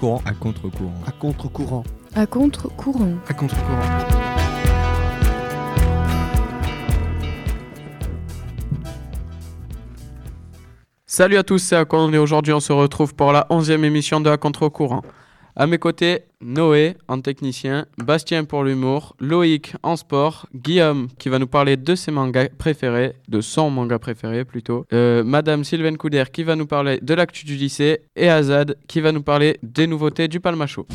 contre-courant. À contre-courant. À contre-courant. À contre-courant. À contre-courant. Salut à tous, c'est Akon et aujourd'hui on se retrouve pour la 11e émission de À contre-courant. À mes côtés, Noé en technicien, Bastien pour l'humour, Loïc en sport, Guillaume qui va nous parler de ses mangas préférés, de son manga préféré plutôt, euh, Madame Sylvaine Couder qui va nous parler de l'actu du lycée et Azad qui va nous parler des nouveautés du Palmacho.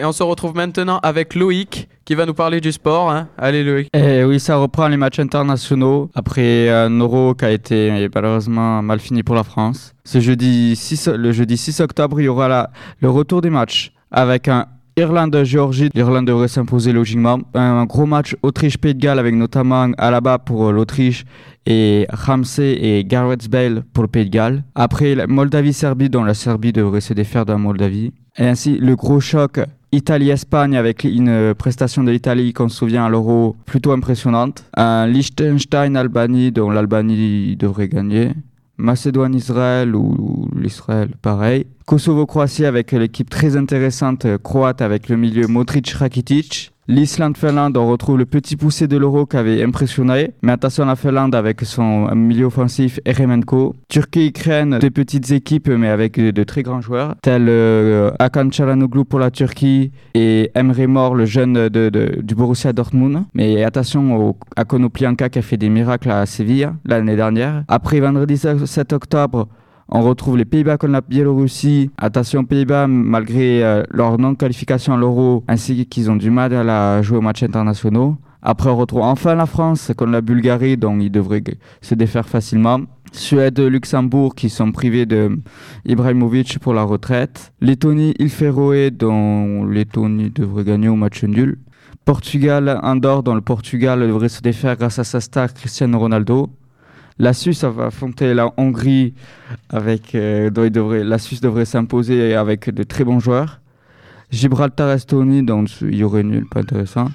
Et on se retrouve maintenant avec Loïc qui va nous parler du sport. hein. Allez Loïc. Et oui, ça reprend les matchs internationaux après un euro qui a été malheureusement mal fini pour la France. Ce jeudi 6, le jeudi 6 octobre, il y aura le retour des matchs avec un Irlande-Géorgie. L'Irlande devrait s'imposer logiquement. Un gros match Autriche-Pays de Galles avec notamment Alaba pour l'Autriche et Ramsey et Gareth Bale pour le Pays de Galles. Après, Moldavie-Serbie, dont la Serbie devrait se défaire de la Moldavie. Et ainsi, le gros choc Italie-Espagne avec une prestation de l'Italie qu'on se souvient à l'Euro plutôt impressionnante. Liechtenstein-Albanie dont l'Albanie devrait gagner. Macédoine-Israël ou l'Israël pareil. Kosovo-Croatie avec l'équipe très intéressante euh, croate avec le milieu Modric-Rakitic. L'Islande-Finlande, on retrouve le petit poussé de l'Euro qui avait impressionné. Mais attention à la Finlande avec son milieu offensif Eremenko. Turquie-Ukraine, deux petites équipes mais avec de, très grands joueurs. Tels euh, Hakan pour la Turquie et Emre Mor, le jeune du Borussia Dortmund. Mais attention à Konoplyanka qui a fait des miracles à Séville l'année dernière. Après vendredi 7 octobre, on retrouve les Pays-Bas contre la Biélorussie. Attention Pays-Bas, malgré euh, leur non-qualification à l'Euro, ainsi qu'ils ont du mal à jouer aux matchs internationaux. Après, on retrouve enfin la France contre la Bulgarie, dont ils devraient se défaire facilement. Suède, Luxembourg, qui sont privés de Ibrahimovic pour la retraite. Lettonie, île Féroé, dont Lettonie devrait gagner au match nul. Portugal, Andorre, dont le Portugal devrait se défaire grâce à sa star Cristiano Ronaldo. La Suisse va affronter la Hongrie avec euh, dont il devrait, la Suisse devrait s'imposer avec de très bons joueurs. Gibraltar, Estonie, donc il y aurait nul, pas intéressant.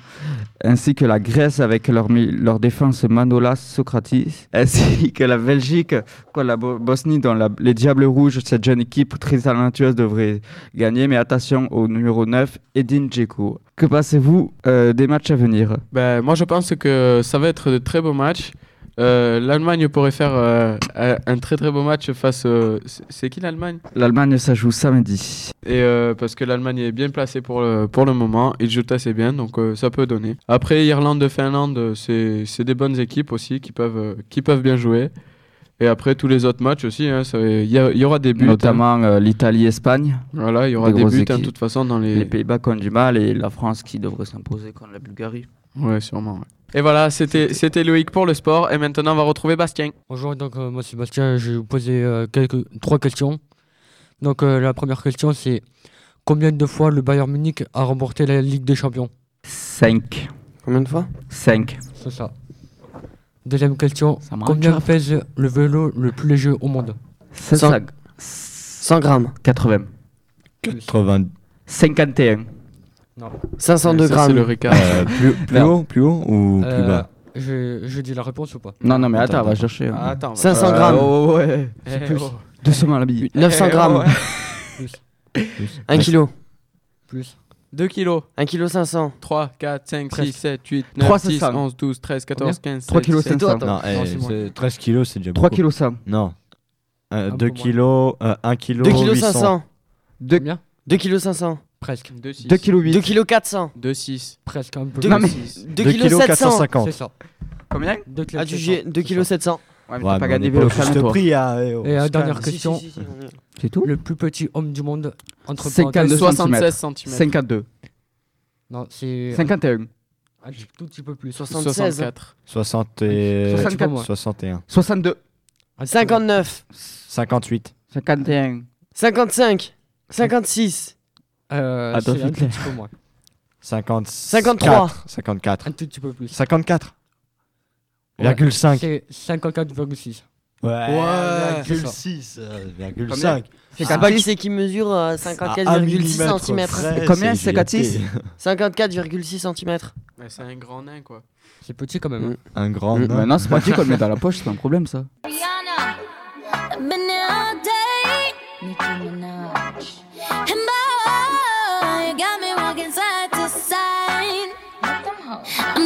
Ainsi que la Grèce avec leur, défense Manolas, Socratis. Ainsi que la Belgique, la Bo- Bosnie, dans les Diables Rouges, cette jeune équipe très talentueuse devrait gagner. Mais attention au numéro 9, Edin Dzeko. Que pensez-vous euh, des matchs à venir? Ben, moi je pense que ça va être de très beaux matchs. Euh, L'Allemagne pourrait faire euh, un très très beau match face. euh, c'est- qui l'Allemagne? L'Allemagne, ça joue samedi. Et euh, parce que l'Allemagne est bien placée pour le, pour le moment, ils jouent assez bien, donc ça peut donner. Après, Irlande, Finlande, c'est des bonnes équipes aussi qui peuvent, qui peuvent bien jouer. Et après, tous les autres matchs aussi, hein, il y, aura des buts. hein. Notamment euh, l'Italie-Espagne. Voilà, il y aura des buts hein, de toute façon dans les. Les Pays-Bas qui ont du mal et la France qui devrait s'imposer contre la Bulgarie. Ouais, sûrement. ouais. Et voilà, c'était Loïc pour le sport. Et maintenant, on va retrouver Bastien. Bonjour, donc euh, moi c'est Bastien, je vais vous poser euh, quelques, trois questions. Donc euh, la première question c'est combien de fois le Bayern Munich a remporté la Ligue des Champions? 5. Combien de fois? 5. C'est ça. Deuxième question, combien pèse le vélo le plus léger au monde? 100. 100 grammes. 80. 80. 51. 502 Ça, grammes. C'est le Ricard. Euh, plus haut, plus haut ou plus Euh, bas? je, je dis la réponse ou pas? Non, non, mais attends, Attends, on va attends. chercher. hein. Ah, attends. on va- 500 Euh, grammes. oh, ouais. Eh, plus. oh. 200 à la bille. 900 Eh, grammes. oh, ouais. 1 kilo. Plus 2 kilos. 1 kilo 500. 3, 4, 5, 6, Presque. 7, 8, 9, 3, 10, 500. 11, 12, 13, 14, 15, 3 16, kilos 17. 500. Non, eh, Non, c'est moi. c'est- 13 kilos, c'est déjà 3 beaucoup. kilos 100. Non. Un 2 peu moins. kilos, 1 kilo 2 kilo 800. 500. 2 Combien? 2 kilo 500. Presque. 2, 6. 2 kilos 8. 2 kilo 400. 2, 6. Presque un peu Deux- Non, plus. mais- 2 2 kilo kilos 700. 450. C'est ça. Combien? Deux kilos Ah, tu 700, gé- 2 c'est kilo ça. 700. Ouais, mais Ouais, t'as pas gagné juste toi. prix, hein. Et euh, dernière question, C'est tout? Le plus petit homme du monde entre 52 parenthèses- 76 cm. 52. Non, c'est 51. un tout petit peu plus. 76. 64. 60 et... 64. moins. 61. 62. Un petit peu 59. 58. 51. 55. 56. Euh, Adolf c'est un Hitler. tout petit peu moins. 50... 53. 54. Un tout petit peu plus. 54. Ouais. Virgule 5. C'est 54,6. Ouais, Ouais, c'est ça. 6, euh, virgule Combien 5. C'est Ah, qui c'est qui mesure euh, 54,6 cm Combien, c'est 4,6 54,6 cm. Ouais, c'est un grand nain, quoi. C'est petit quand même. hein. Un grand. Euh, nain. Maintenant, c'est pratique, on le met dans la poche, c'est pas un problème ça. Rihanna. I've been there all day. Nicki Minaj.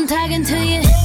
Talking to you.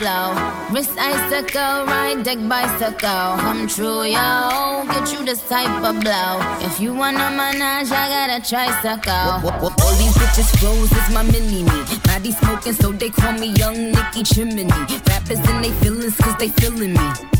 Flow. Wrist icicle, ride deck bicycle. Come true, yo. Get you this type of blow. If you wanna manage, I got a tricycle. All these bitches flows is my mini me. Body smoking, so they call me Young Nicky Chimney. Rappers in they feelings, cause they feeling me.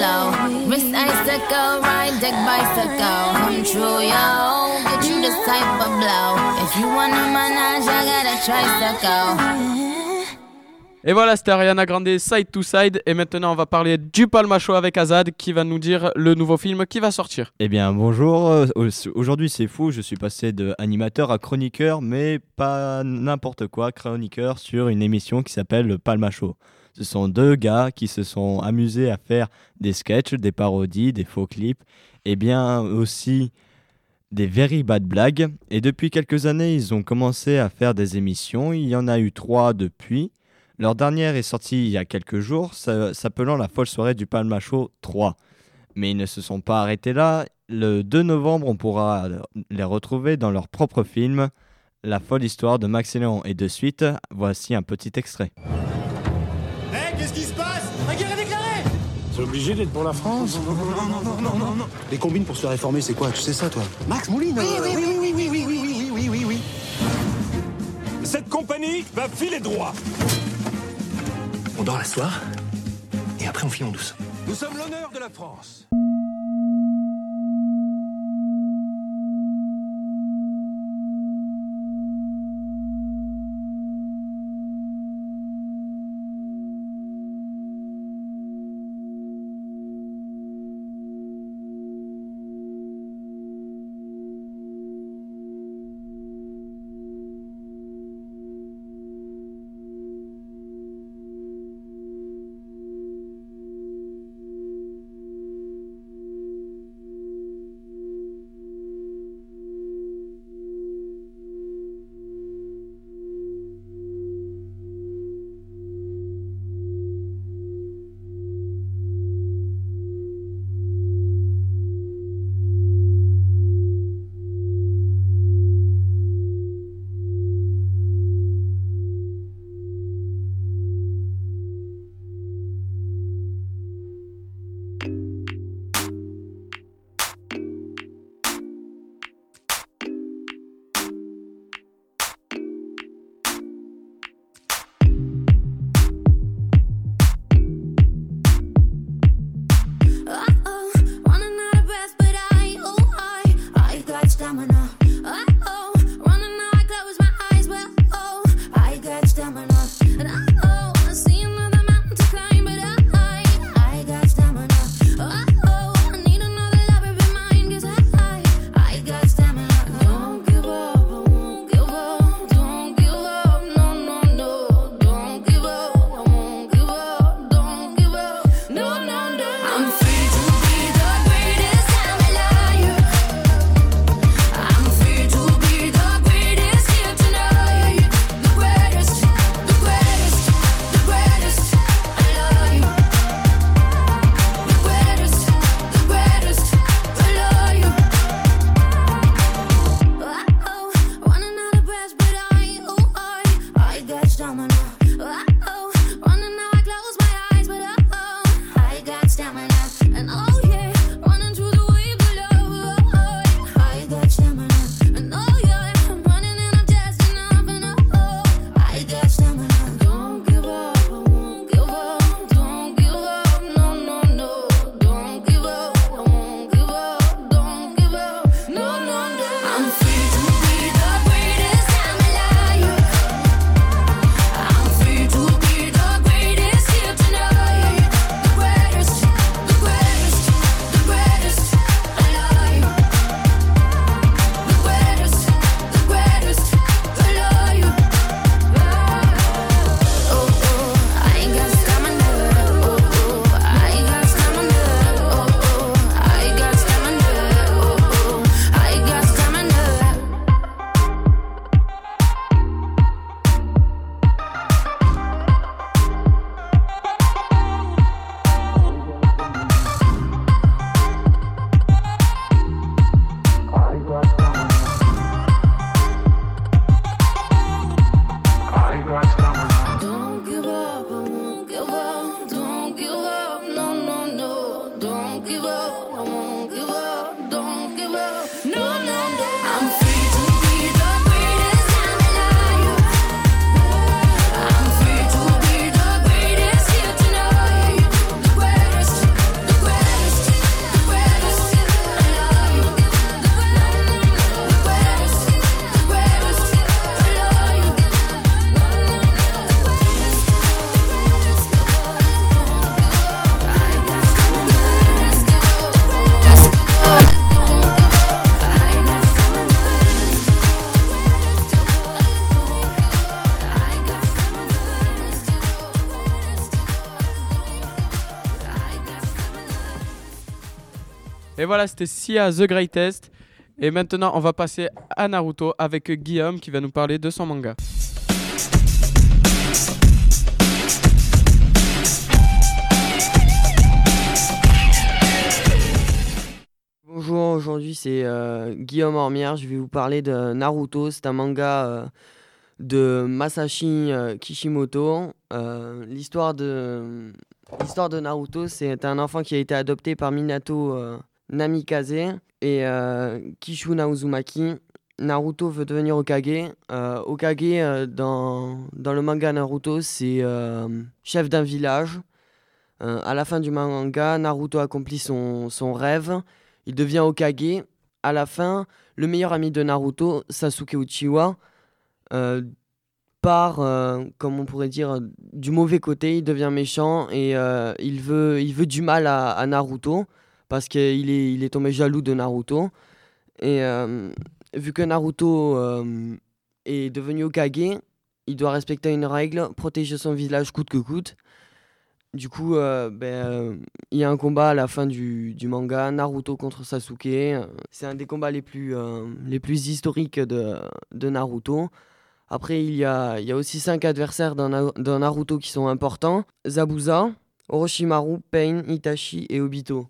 flow. Wrist icicle, ride deck bicycle. Come true, yo. Get you this type of blow. If you wanna manage, I got a tricycle. Et voilà, c'était Ariana Grande Side to Side. Et maintenant, on va parler du Palma Show avec Azad qui va nous dire le nouveau film qui va sortir. Eh bien, bonjour. euh, Aujourd'hui, c'est fou. Je suis passé de animateur à chroniqueur, mais pas n'importe quoi. Chroniqueur sur une émission qui s'appelle le Palma Show. Ce sont deux gars qui se sont amusés à faire des sketchs, des parodies, des faux clips, et bien aussi des very bad blagues. Et depuis quelques années, ils ont commencé à faire des émissions. Il y en a eu trois depuis. Leur dernière est sortie il y a quelques jours, s'appelant La folle soirée du Palma Show 3. Mais ils ne se sont pas arrêtés là. Le 2 novembre, on pourra les retrouver dans leur propre film, La folle histoire de Max et Léon. Et de suite, voici un petit extrait. C'est obligé d'être pour la France Non, non, non, non, non, non, non. Les combines pour se faire réformer, c'est quoi? Tu sais ça, toi? Max Mouline Oui, oui, oui, oui, oui, oui, oui, oui, oui, oui, oui. Cette compagnie va filer droit On dort la soir, et après on file en douce. Nous sommes l'honneur de la France voilà, c'était Sia The Greatest. Et maintenant, on va passer à Naruto avec Guillaume qui va nous parler de son manga. Bonjour, aujourd'hui c'est euh, Guillaume Ormière. Je vais vous parler de Naruto. C'est un manga euh, de Masashi euh, Kishimoto. L'histoire de, l'histoire de Naruto, c'est un enfant qui a été adopté par Minato Namikaze et euh, Kishuna Uzumaki. Naruto veut devenir Okage. Euh, Okage, euh, dans, dans le manga Naruto, c'est chef d'un village. À la fin du manga, Naruto accomplit son, son rêve. Il devient Okage. À la fin, le meilleur ami de Naruto, Sasuke Uchiwa, part, comme on pourrait dire, du mauvais côté. Il devient méchant et il, veut, il veut du mal à Naruto parce qu'il est, il est tombé jaloux de Naruto. Et euh, vu que Naruto euh, est devenu Okage, il doit respecter une règle, protéger son village coûte que coûte. Du coup, euh, ben, il y a un combat à la fin du, du manga, Naruto contre Sasuke. C'est un des combats les plus, les plus historiques de, de Naruto. Après, il y a, il y a aussi cinq adversaires dans Naruto qui sont importants. Zabuza, Orochimaru, Pain, Itachi et Obito.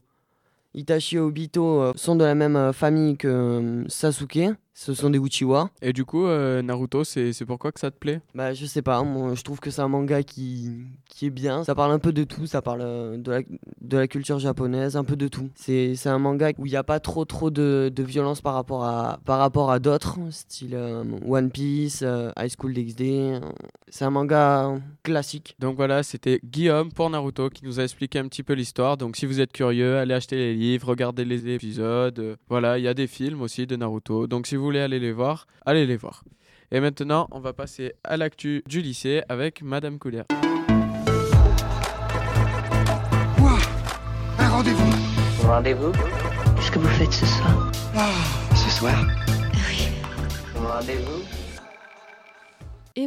Itachi et Obito euh, sont de la même euh, famille que euh, Sasuke. Ce sont des Uchiwa. Et du coup, euh, Naruto, c'est pourquoi que ça te plaît? Bah, je sais pas, moi je trouve que c'est un manga qui, qui est bien. Ça parle un peu de tout, ça parle euh, de la, de la culture japonaise, un peu de tout. C'est un manga où il n'y a pas trop trop de, de violence par rapport à, par rapport à d'autres, style euh, One Piece, High School DxD. C'est un manga classique. Donc voilà, c'était Guillaume pour Naruto qui nous a expliqué un petit peu l'histoire. Donc si vous êtes curieux, allez acheter les livres, regardez les épisodes. Voilà, il y a des films aussi de Naruto. Donc si vous voulez aller les voir, allez les voir. Et maintenant, on va passer à l'actu du lycée avec Madame Coulier. Un rendez-vous? Rendez-vous? Qu'est-ce que vous faites ce soir? Ce soir? Rendez-vous?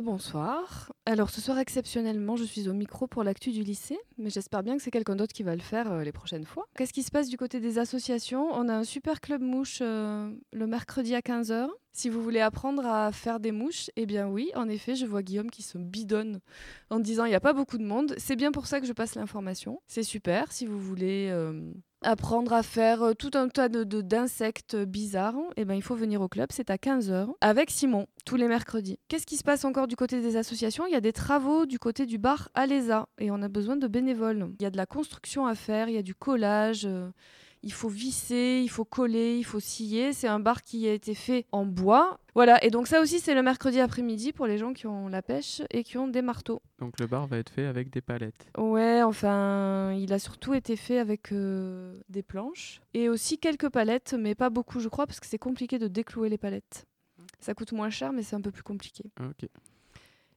Bonsoir. Alors ce soir exceptionnellement, je suis au micro pour l'actu du lycée, mais j'espère bien que c'est quelqu'un d'autre qui va le faire euh, les prochaines fois. Qu'est-ce qui se passe du côté des associations? On a un super club mouche euh, le mercredi à 15h. Si vous voulez apprendre à faire des mouches, eh bien oui, en effet, je vois Guillaume qui se bidonne en disant il n'y a pas beaucoup de monde. C'est bien pour ça que je passe l'information. C'est super si vous voulez euh, apprendre à faire euh, tout un tas de, d'insectes bizarres. Eh ben, il faut venir au club, c'est à 15h avec Simon tous les mercredis. Qu'est-ce qui se passe encore du côté des associations? Il y a des travaux du côté du bar Alésa et on a besoin de bénévoles. Il y a de la construction à faire, il y a du collage. euh, il faut visser, il faut coller, il faut scier. C'est un bar qui a été fait en bois. Voilà, et donc ça aussi, c'est le mercredi après-midi pour les gens qui ont la pêche et qui ont des marteaux. Donc le bar va être fait avec des palettes. Ouais, enfin, il a surtout été fait avec euh, des planches et aussi quelques palettes, mais pas beaucoup, je crois, parce que c'est compliqué de déclouer les palettes. Ça coûte moins cher, mais c'est un peu plus compliqué. Ok.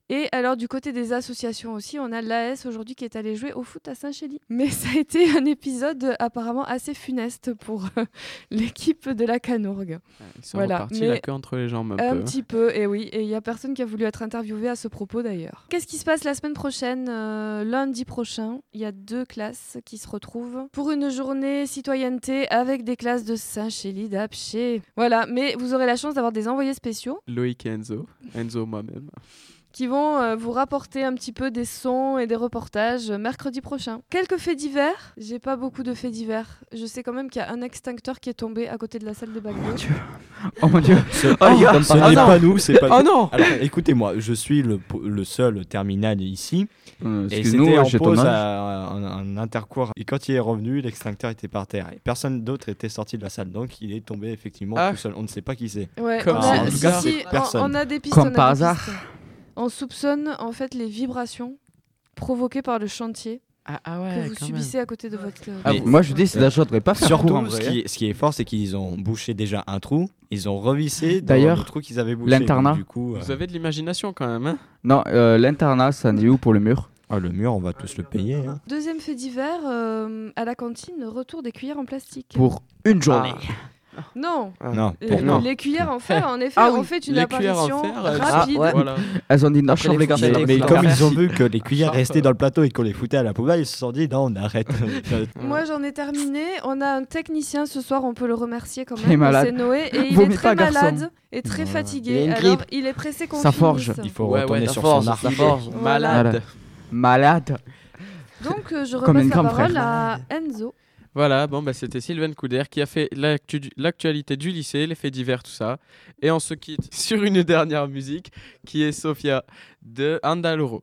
Et alors, du côté des associations aussi, on a l'AS aujourd'hui qui est allé jouer au foot à Saint-Chély. Mais ça a été un épisode apparemment assez funeste pour euh, l'équipe de la Canourgue. Ils sont Voilà, repartis mais la queue entre les jambes un, Un peu. petit peu, et oui. Et il n'y a personne qui a voulu être interviewé à ce propos d'ailleurs. Qu'est-ce qui se passe la semaine prochaine Euh, Lundi prochain, il y a deux classes qui se retrouvent pour une journée citoyenneté avec des classes de Saint-Chély d'Apché. Voilà, mais vous aurez la chance d'avoir des envoyés spéciaux Loïc et Enzo. Enzo moi-même. Qui vont euh, vous rapporter un petit peu des sons et des reportages mercredi prochain. Quelques faits divers. J'ai pas beaucoup de faits divers. Je sais quand même qu'il y a un extincteur qui est tombé à côté de la salle des baguettes. Oh mon dieu. Ce, Oh, les gars. ce Ah n'est non. pas nous, c'est pas Oh nous. non Alors écoutez-moi, je suis le, seul terminal ici. Euh, Et c'était en pause âge. à un, un intercours. Et quand il est revenu, l'extincteur était par terre. Et personne d'autre était sorti de la salle. Donc il est tombé effectivement Ah. tout seul. On ne sait pas qui c'est. Ouais, Comme on ça, a, en tout si, cas, si, c'est on- on, a des pistes. Comme on a par des hasard. pistes. On soupçonne en fait les vibrations provoquées par le chantier Ah, ah que vous subissez à côté de votre. Ah, Mais- moi je dis, c'est d'achat, devrait pas Surtout, ce qui, est, ce qui est fort, c'est qu'ils ont bouché déjà un trou. Ils ont revissé D'ailleurs, le trou qu'ils avaient bouché. l'internat. Du coup, euh, Vous avez de l'imagination quand même, hein Non, euh, l'internat, ça en est où pour le mur? Ah, le mur, on va tous le payer. hein. Deuxième fait divers, euh, à la cantine, retour des cuillères en plastique. Pour une journée. Non, Non, euh, non. les cuillères en fer, en effet, Ah ont oui, fait une les en apparition fer, rapide. Ah, ouais. Voilà. Elles ont dit non, chambre les gars. Mais, mais comme ils ont vu que les cuillères restaient dans le plateau et qu'on les foutait à la poubelle, ils se sont dit non, on arrête. Moi j'en ai terminé. On a un technicien ce soir, on peut le remercier quand Il est même. malade. C'est Noé et il est très malade et très fatigué. Alors il est pressé qu'on Ça forge. Il faut retourner sur son. Voilà. Malade. Malade. Donc euh, je repasse la parole à Enzo. Voilà, bon, bah, c'était Sylvain Couder qui a fait l'actu- l'actualité du lycée, les faits divers, tout ça. Et on se quitte sur une dernière musique qui est Sofia de Andaloro.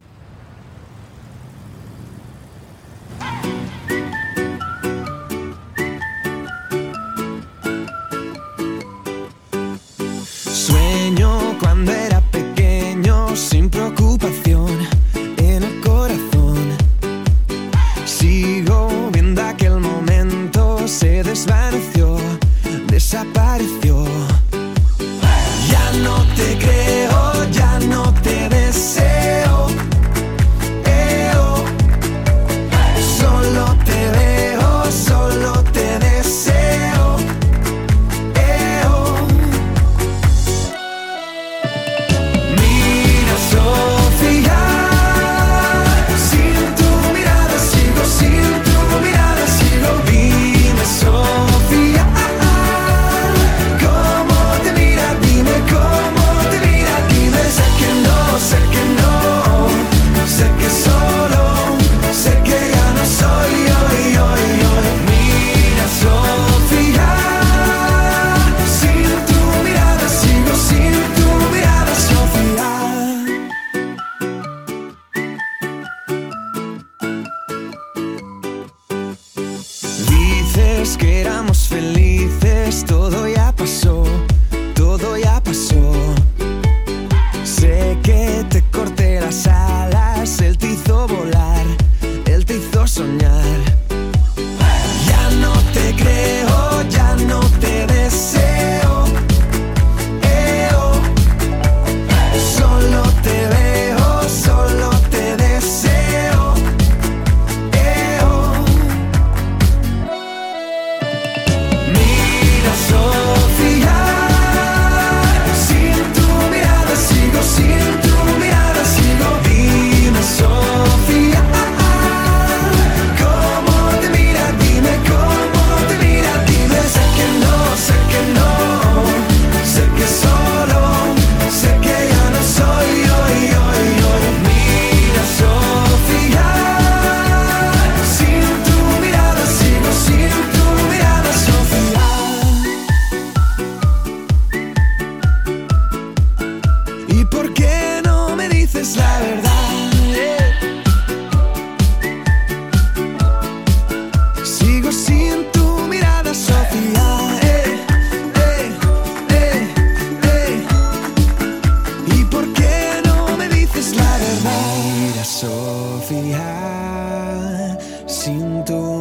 Felices, todo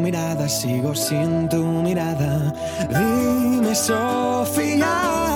mirada, sigo sin tu mirada. Dime, Sofía.